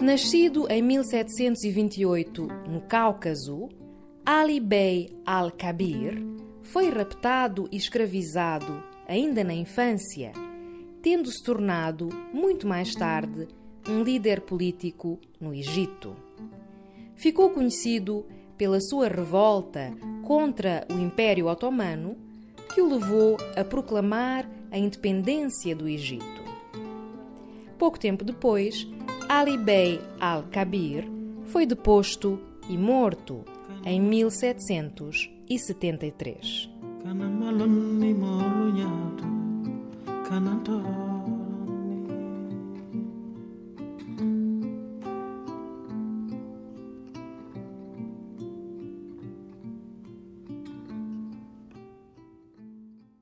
Nascido em 1728 no Cáucaso, Ali Bey al-Kabir foi raptado e escravizado ainda na infância, tendo se tornado, muito mais tarde, um líder político no Egito. Ficou conhecido pela sua revolta contra o Império Otomano, que o levou a proclamar a independência do Egito. Pouco tempo depois, Ali Bey al-Kabir foi deposto e morto em 1773.